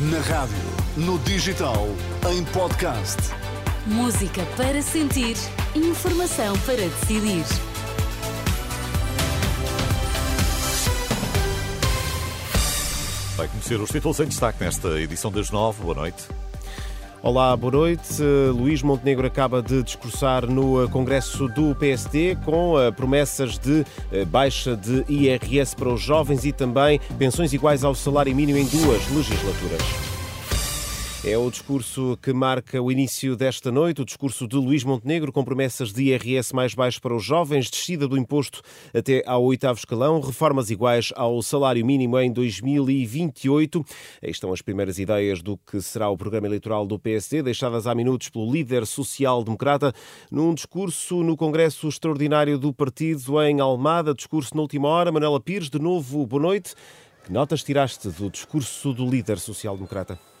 Na rádio, no digital, em podcast. Música para sentir, informação para decidir. Vai conhecer os títulos em destaque nesta edição das nove. Boa noite. Olá, boa noite. Luís Montenegro acaba de discursar no eh, Congresso do PSD com eh, promessas de eh, baixa de IRS para os jovens e também pensões iguais ao salário mínimo em duas legislaturas. É o discurso que marca o início desta noite, o discurso de Luís Montenegro, com promessas de IRS mais baixo para os jovens, descida do imposto até ao oitavo escalão, reformas iguais ao salário mínimo em 2028. Aí estão as primeiras ideias do que será o programa eleitoral do PSD, deixadas há minutos pelo líder social-democrata, num discurso no Congresso Extraordinário do Partido em Almada, discurso na última hora. Manuela Pires, de novo, boa noite. Que notas tiraste do discurso do líder social-democrata?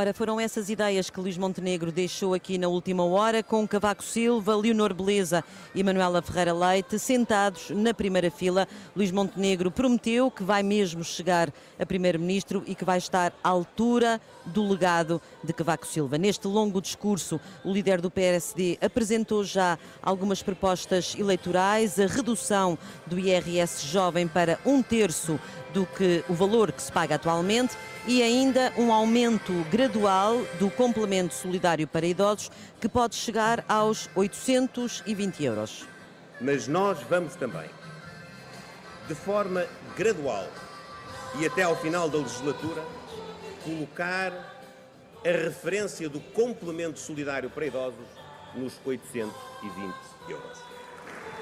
Ora, foram essas ideias que Luís Montenegro deixou aqui na última hora, com Cavaco Silva, Leonor Beleza e Manuela Ferreira Leite sentados na primeira fila. Luís Montenegro prometeu que vai mesmo chegar a primeiro-ministro e que vai estar à altura do legado de Cavaco Silva. Neste longo discurso, o líder do PSD apresentou já algumas propostas eleitorais, a redução do IRS jovem para um terço do que o valor que se paga atualmente e ainda um aumento gradual do complemento solidário para idosos que pode chegar aos 820 euros. Mas nós vamos também, de forma gradual e até ao final da legislatura, colocar a referência do complemento solidário para idosos nos 820 euros.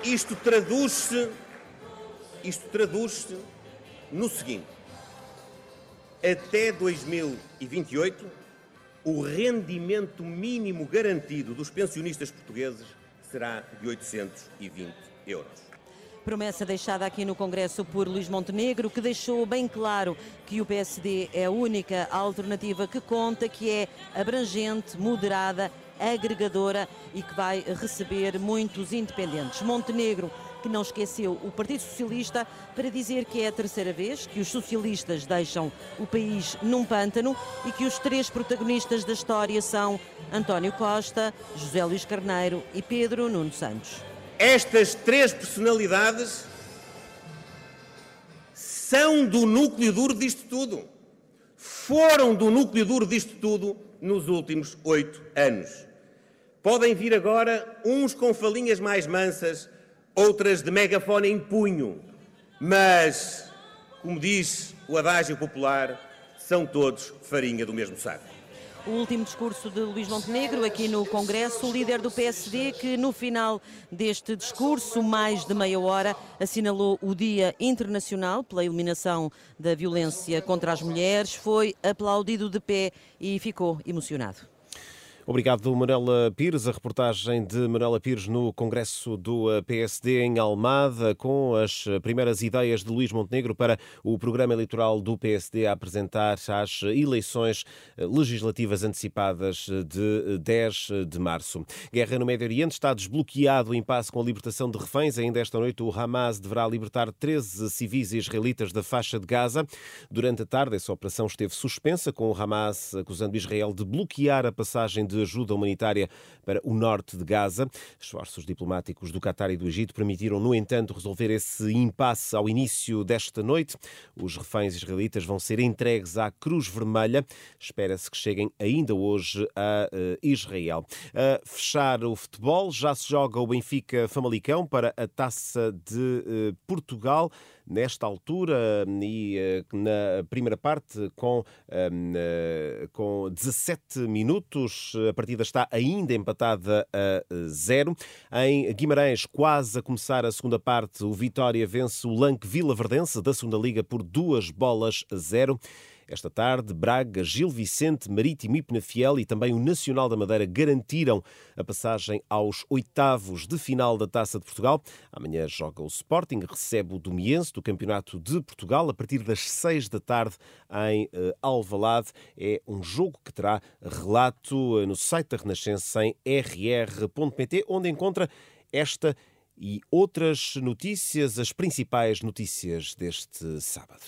Isto traduz-se isto traduz-se no seguinte: até 2028, o rendimento mínimo garantido dos pensionistas portugueses será de 820 euros. Promessa deixada aqui no Congresso por Luís Montenegro, que deixou bem claro que o PSD é a única alternativa que conta, que é abrangente, moderada, agregadora e que vai receber muitos independentes. Montenegro que não esqueceu o Partido Socialista para dizer que é a terceira vez que os socialistas deixam o país num pântano e que os três protagonistas da história são António Costa, José Luís Carneiro e Pedro Nuno Santos. Estas três personalidades são do núcleo duro disto tudo. Foram do núcleo duro disto tudo nos últimos oito anos. Podem vir agora uns com falinhas mais mansas outras de megafone em punho. Mas, como diz o adágio popular, são todos farinha do mesmo saco. O último discurso de Luís Montenegro aqui no Congresso, o líder do PSD, que no final deste discurso, mais de meia hora, assinalou o Dia Internacional pela Eliminação da Violência contra as Mulheres, foi aplaudido de pé e ficou emocionado. Obrigado, Manela Pires. A reportagem de Manela Pires no Congresso do PSD em Almada, com as primeiras ideias de Luís Montenegro para o programa eleitoral do PSD a apresentar às eleições legislativas antecipadas de 10 de março. Guerra no Médio Oriente está desbloqueado o impasse com a libertação de reféns. Ainda esta noite, o Hamas deverá libertar 13 civis israelitas da faixa de Gaza. Durante a tarde, essa operação esteve suspensa, com o Hamas acusando Israel de bloquear a passagem de de ajuda humanitária para o norte de Gaza. Esforços diplomáticos do Qatar e do Egito permitiram, no entanto, resolver esse impasse ao início desta noite. Os reféns israelitas vão ser entregues à Cruz Vermelha. Espera-se que cheguem ainda hoje a eh, Israel. A fechar o futebol, já se joga o Benfica Famalicão para a Taça de eh, Portugal nesta altura e eh, na primeira parte com, eh, com 17 minutos. A partida está ainda empatada a zero. Em Guimarães, quase a começar a segunda parte, o Vitória vence o Lanque Vila Verdense da segunda Liga por duas bolas a zero. Esta tarde, Braga, Gil Vicente, Marítimo e Penafiel e também o Nacional da Madeira garantiram a passagem aos oitavos de final da Taça de Portugal. Amanhã joga o Sporting, recebe o Domiense do Campeonato de Portugal a partir das seis da tarde em uh, Alvalade. É um jogo que terá relato uh, no site da Renascença em rr.pt, onde encontra esta e outras notícias, as principais notícias deste sábado.